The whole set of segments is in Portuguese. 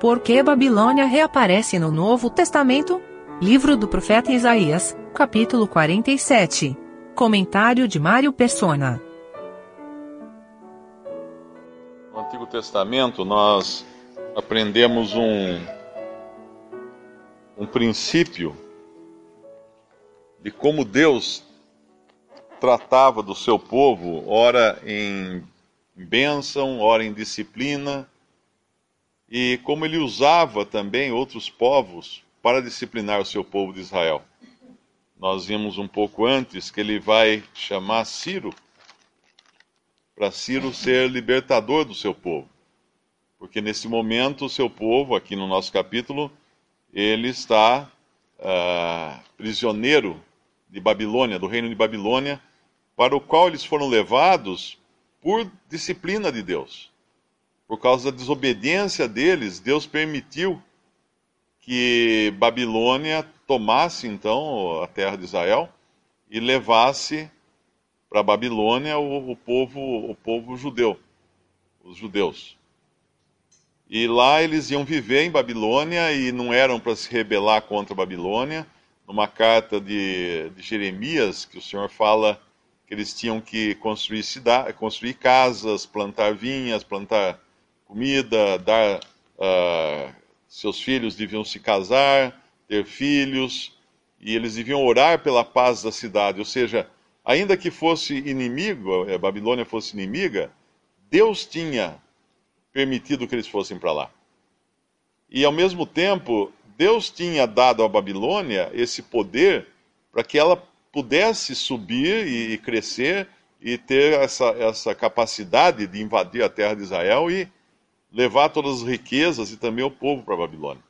Por que Babilônia reaparece no Novo Testamento? Livro do profeta Isaías, capítulo 47. Comentário de Mário Persona. No Antigo Testamento nós aprendemos um, um princípio de como Deus tratava do seu povo, ora em bênção, ora em disciplina, e como ele usava também outros povos para disciplinar o seu povo de Israel. Nós vimos um pouco antes que ele vai chamar Ciro, para Ciro ser libertador do seu povo. Porque nesse momento o seu povo, aqui no nosso capítulo, ele está uh, prisioneiro de Babilônia, do reino de Babilônia, para o qual eles foram levados por disciplina de Deus. Por causa da desobediência deles, Deus permitiu que Babilônia tomasse então a terra de Israel e levasse para Babilônia o, o, povo, o povo judeu, os judeus. E lá eles iam viver em Babilônia e não eram para se rebelar contra Babilônia. Numa carta de, de Jeremias, que o Senhor fala que eles tinham que construir, cidade, construir casas, plantar vinhas, plantar comida, dar uh, seus filhos deviam se casar, ter filhos, e eles deviam orar pela paz da cidade. Ou seja, ainda que fosse inimigo, a Babilônia fosse inimiga, Deus tinha permitido que eles fossem para lá. E ao mesmo tempo, Deus tinha dado à Babilônia esse poder para que ela pudesse subir e, e crescer e ter essa, essa capacidade de invadir a terra de Israel e levar todas as riquezas e também o povo para a Babilônia.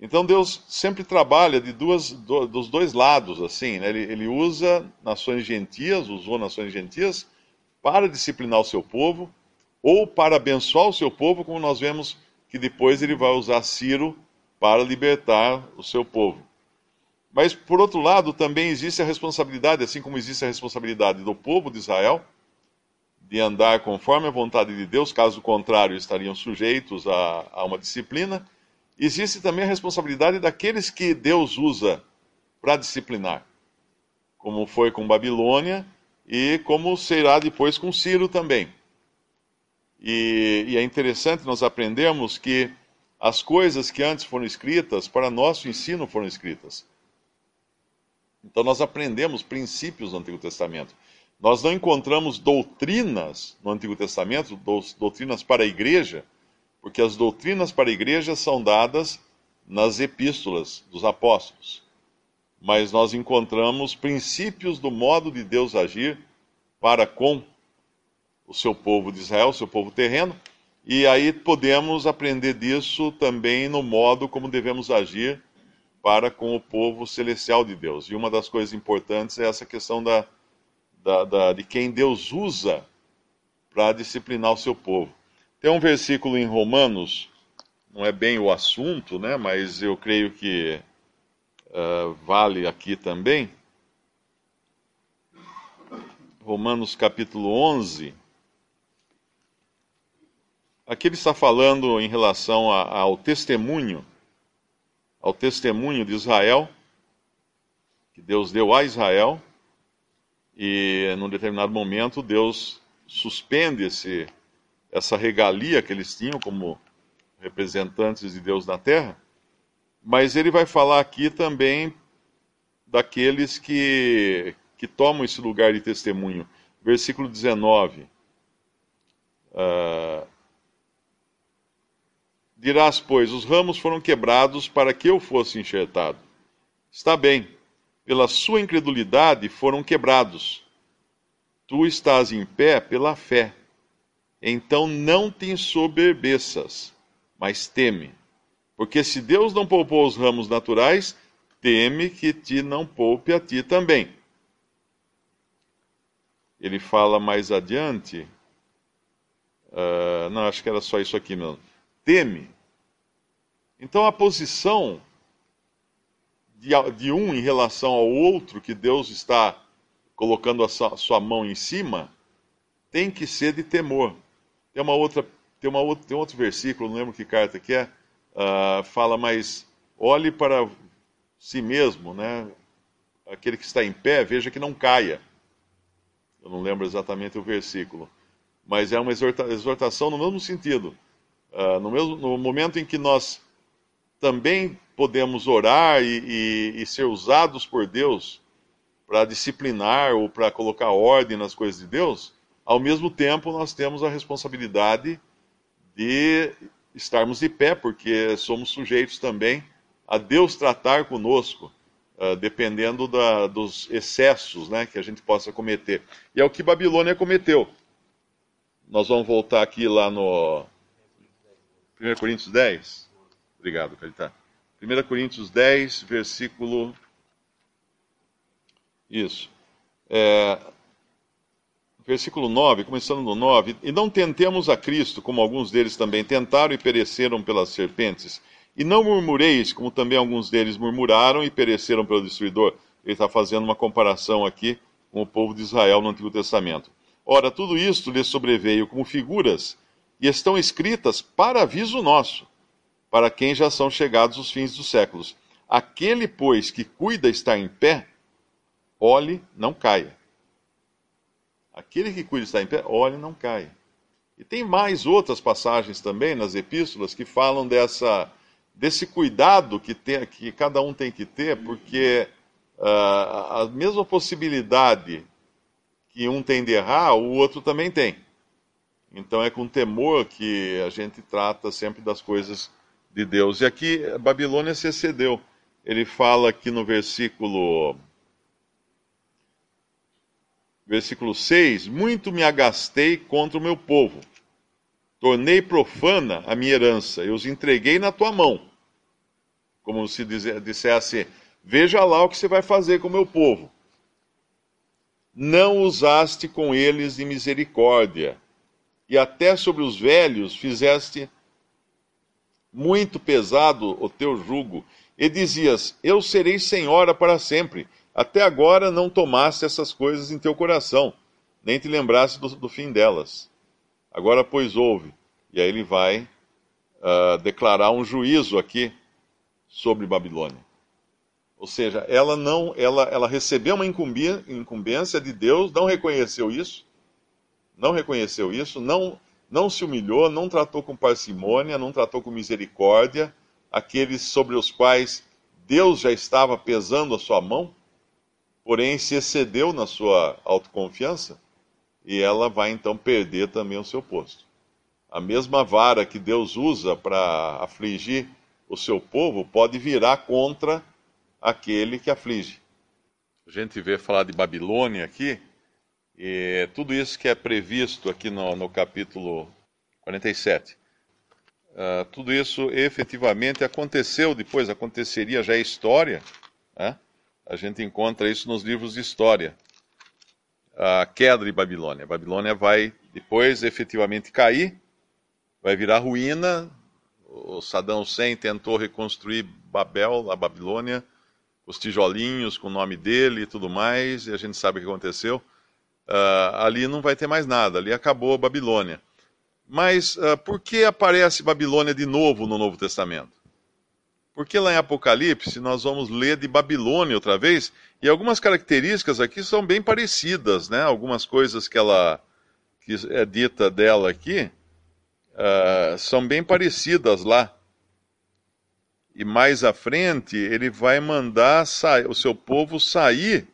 Então Deus sempre trabalha de duas, do, dos dois lados, assim, né? ele, ele usa nações gentias, usou nações gentias para disciplinar o seu povo ou para abençoar o seu povo, como nós vemos que depois ele vai usar Ciro para libertar o seu povo. Mas, por outro lado, também existe a responsabilidade, assim como existe a responsabilidade do povo de Israel, de andar conforme a vontade de Deus, caso contrário, estariam sujeitos a, a uma disciplina. Existe também a responsabilidade daqueles que Deus usa para disciplinar, como foi com Babilônia e como será depois com Ciro também. E, e é interessante nós aprendermos que as coisas que antes foram escritas, para nosso ensino foram escritas. Então nós aprendemos princípios no Antigo Testamento. Nós não encontramos doutrinas no Antigo Testamento, doutrinas para a igreja, porque as doutrinas para a igreja são dadas nas epístolas dos apóstolos. Mas nós encontramos princípios do modo de Deus agir para com o seu povo de Israel, o seu povo terreno, e aí podemos aprender disso também no modo como devemos agir para com o povo celestial de Deus. E uma das coisas importantes é essa questão da, da, da de quem Deus usa para disciplinar o seu povo. Tem um versículo em Romanos, não é bem o assunto, né, mas eu creio que uh, vale aqui também. Romanos capítulo 11. Aqui ele está falando em relação a, ao testemunho ao testemunho de Israel, que Deus deu a Israel, e num determinado momento Deus suspende esse, essa regalia que eles tinham como representantes de Deus na terra, mas ele vai falar aqui também daqueles que, que tomam esse lugar de testemunho. Versículo 19. Uh, Dirás, pois, os ramos foram quebrados para que eu fosse enxertado. Está bem, pela sua incredulidade foram quebrados. Tu estás em pé pela fé. Então não te ensoberbeças, mas teme. Porque se Deus não poupou os ramos naturais, teme que te não poupe a ti também. Ele fala mais adiante. Uh, não, acho que era só isso aqui mesmo. Teme então a posição de, de um em relação ao outro, que Deus está colocando a sua, sua mão em cima, tem que ser de temor. Tem uma outra, tem uma outra, tem outro versículo, não lembro que carta que é, uh, fala, mas olhe para si mesmo, né? Aquele que está em pé, veja que não caia. Eu não lembro exatamente o versículo, mas é uma exortação no mesmo sentido. Uh, no, mesmo, no momento em que nós também podemos orar e, e, e ser usados por Deus para disciplinar ou para colocar ordem nas coisas de Deus, ao mesmo tempo nós temos a responsabilidade de estarmos de pé, porque somos sujeitos também a Deus tratar conosco, uh, dependendo da, dos excessos né, que a gente possa cometer. E é o que Babilônia cometeu. Nós vamos voltar aqui lá no 1 Coríntios 10. Obrigado, Caritá. 1 Coríntios 10, versículo. Isso. É, versículo 9, começando no 9, e não tentemos a Cristo, como alguns deles também tentaram e pereceram pelas serpentes. E não murmureis, como também alguns deles murmuraram e pereceram pelo destruidor. Ele está fazendo uma comparação aqui com o povo de Israel no Antigo Testamento. Ora, tudo isto lhes sobreveio como figuras e estão escritas para aviso nosso, para quem já são chegados os fins dos séculos. Aquele, pois, que cuida estar em pé, olhe, não caia Aquele que cuida está em pé, olhe, não cai. E tem mais outras passagens também nas epístolas que falam dessa, desse cuidado que, tem, que cada um tem que ter, porque uh, a mesma possibilidade que um tem de errar, o outro também tem. Então é com temor que a gente trata sempre das coisas de Deus. E aqui Babilônia se excedeu. Ele fala aqui no versículo versículo 6: Muito me agastei contra o meu povo, tornei profana a minha herança, eu os entreguei na tua mão. Como se dissesse: Veja lá o que você vai fazer com o meu povo. Não usaste com eles de misericórdia, e até sobre os velhos fizeste muito pesado o teu jugo, e dizias: Eu serei senhora para sempre até agora não tomaste essas coisas em teu coração, nem te lembraste do, do fim delas. Agora, pois, ouve. E aí ele vai uh, declarar um juízo aqui sobre Babilônia. Ou seja, ela não, ela, ela recebeu uma incumbência de Deus, não reconheceu isso, não reconheceu isso, não, não se humilhou, não tratou com parcimônia, não tratou com misericórdia aqueles sobre os quais Deus já estava pesando a sua mão porém se excedeu na sua autoconfiança e ela vai então perder também o seu posto. A mesma vara que Deus usa para afligir o seu povo pode virar contra aquele que aflige. A gente vê falar de Babilônia aqui, e tudo isso que é previsto aqui no, no capítulo 47. Uh, ah, tudo isso efetivamente aconteceu depois, aconteceria já é história, né? A gente encontra isso nos livros de história. A queda de Babilônia. A Babilônia vai depois efetivamente cair, vai virar ruína. O Saddam Hussein tentou reconstruir Babel, a Babilônia, os tijolinhos com o nome dele e tudo mais, e a gente sabe o que aconteceu. Uh, ali não vai ter mais nada, ali acabou a Babilônia. Mas uh, por que aparece Babilônia de novo no Novo Testamento? Porque lá em Apocalipse nós vamos ler de Babilônia outra vez, e algumas características aqui são bem parecidas, né? Algumas coisas que ela que é dita dela aqui uh, são bem parecidas lá. E mais à frente ele vai mandar o seu povo sair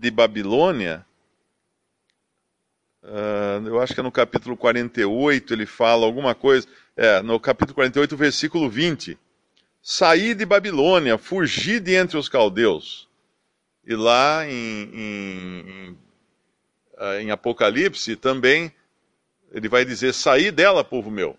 de Babilônia. Uh, eu acho que é no capítulo 48 ele fala alguma coisa. É, no capítulo 48, versículo 20 saí de Babilônia, fugi de entre os caldeus. E lá em, em, ah, em, Apocalipse também ele vai dizer: saí dela, povo meu.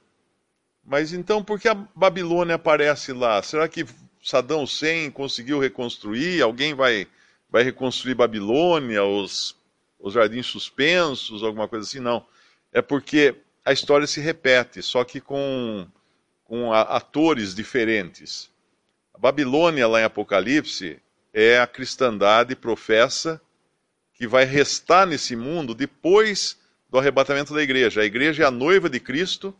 Mas então por que a Babilônia aparece lá? Será que Saddam Hussein conseguiu reconstruir? Alguém vai, vai reconstruir Babilônia, os, os jardins suspensos, alguma coisa assim? Não. É porque a história se repete, só que com com atores diferentes. A Babilônia, lá em Apocalipse, é a cristandade professa que vai restar nesse mundo depois do arrebatamento da igreja. A igreja é a noiva de Cristo,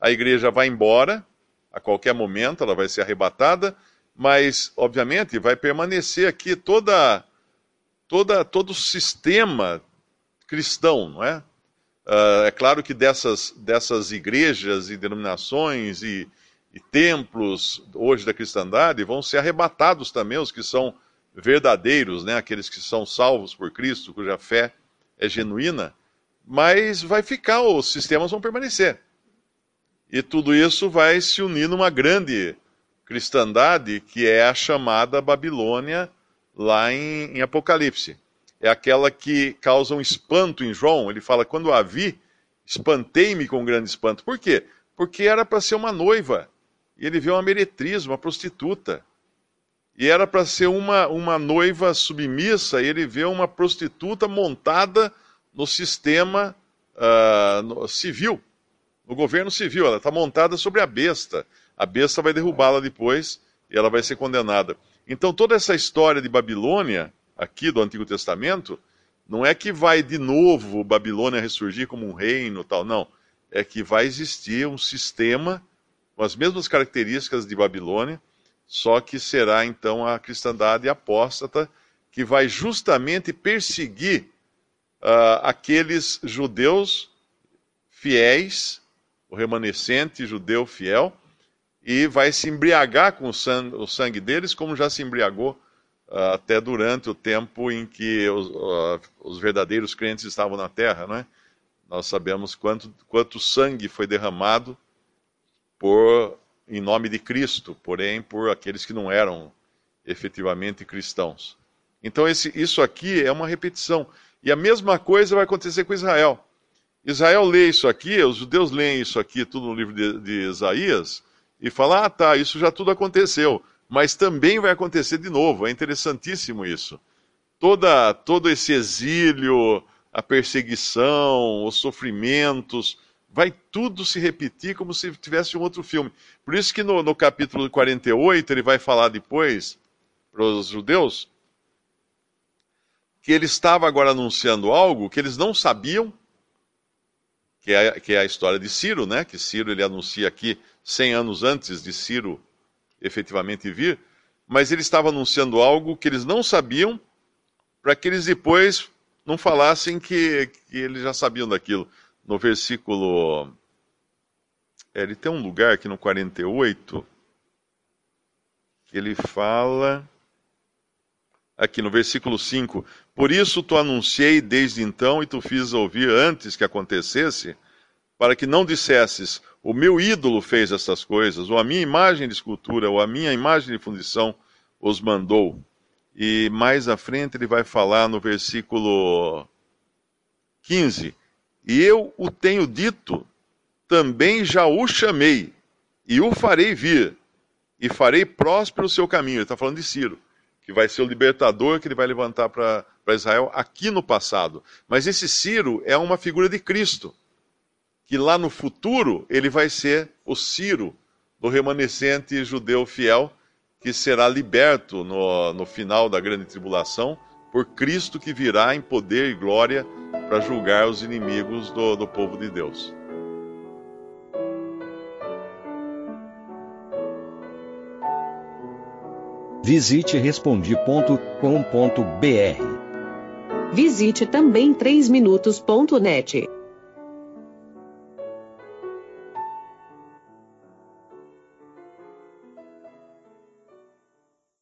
a igreja vai embora a qualquer momento ela vai ser arrebatada, mas obviamente vai permanecer aqui toda, toda todo o sistema cristão, não é? Uh, é claro que dessas, dessas igrejas e denominações e, e templos hoje da cristandade vão ser arrebatados também os que são verdadeiros, né? aqueles que são salvos por Cristo, cuja fé é genuína, mas vai ficar, os sistemas vão permanecer. E tudo isso vai se unir numa grande cristandade que é a chamada Babilônia lá em, em Apocalipse. É aquela que causa um espanto em João. Ele fala: quando a vi, espantei-me com um grande espanto. Por quê? Porque era para ser uma noiva. E ele viu uma meretriz, uma prostituta. E era para ser uma, uma noiva submissa, e ele vê uma prostituta montada no sistema uh, no, civil, no governo civil. Ela está montada sobre a besta. A besta vai derrubá-la depois e ela vai ser condenada. Então, toda essa história de Babilônia, aqui do Antigo Testamento, não é que vai de novo Babilônia ressurgir como um reino tal, não. É que vai existir um sistema com as mesmas características de Babilônia só que será então a cristandade apóstata que vai justamente perseguir uh, aqueles judeus fiéis, o remanescente judeu fiel, e vai se embriagar com o sangue, o sangue deles, como já se embriagou uh, até durante o tempo em que os, uh, os, verdadeiros crentes estavam na terra, não é? Nós sabemos quanto, quanto sangue foi derramado por em nome de Cristo, porém por aqueles que não eram efetivamente cristãos. Então esse, isso aqui é uma repetição. E a mesma coisa vai acontecer com Israel. Israel lê isso aqui, os judeus leem isso aqui, tudo no livro de, de Isaías, e falam: ah, tá, isso já tudo aconteceu. Mas também vai acontecer de novo. É interessantíssimo isso. Toda, todo esse exílio, a perseguição, os sofrimentos, vai tudo se repetir como se tivesse um outro filme. Por isso que no, no capítulo 48 ele vai falar depois para os judeus que ele estava agora anunciando algo que eles não sabiam, que é, que é a história de Ciro, né? Que Ciro ele anuncia aqui 100 anos antes de Ciro efetivamente vir, mas ele estava anunciando algo que eles não sabiam, para que eles depois não falassem que, que eles já sabiam daquilo no versículo. É, ele tem um lugar aqui no 48 que ele fala. Aqui no versículo 5: Por isso tu anunciei desde então e tu fiz ouvir antes que acontecesse, para que não dissesses: O meu ídolo fez estas coisas, ou a minha imagem de escultura, ou a minha imagem de fundição os mandou. E mais à frente ele vai falar no versículo 15: e eu o tenho dito, também já o chamei, e o farei vir, e farei próspero o seu caminho. Ele está falando de Ciro, que vai ser o libertador que ele vai levantar para Israel aqui no passado. Mas esse Ciro é uma figura de Cristo, que lá no futuro ele vai ser o Ciro, do remanescente judeu fiel, que será liberto no, no final da grande tribulação por Cristo que virá em poder e glória para julgar os inimigos do, do povo de Deus. Visite respondi.com.br. Visite também 3minutos.net.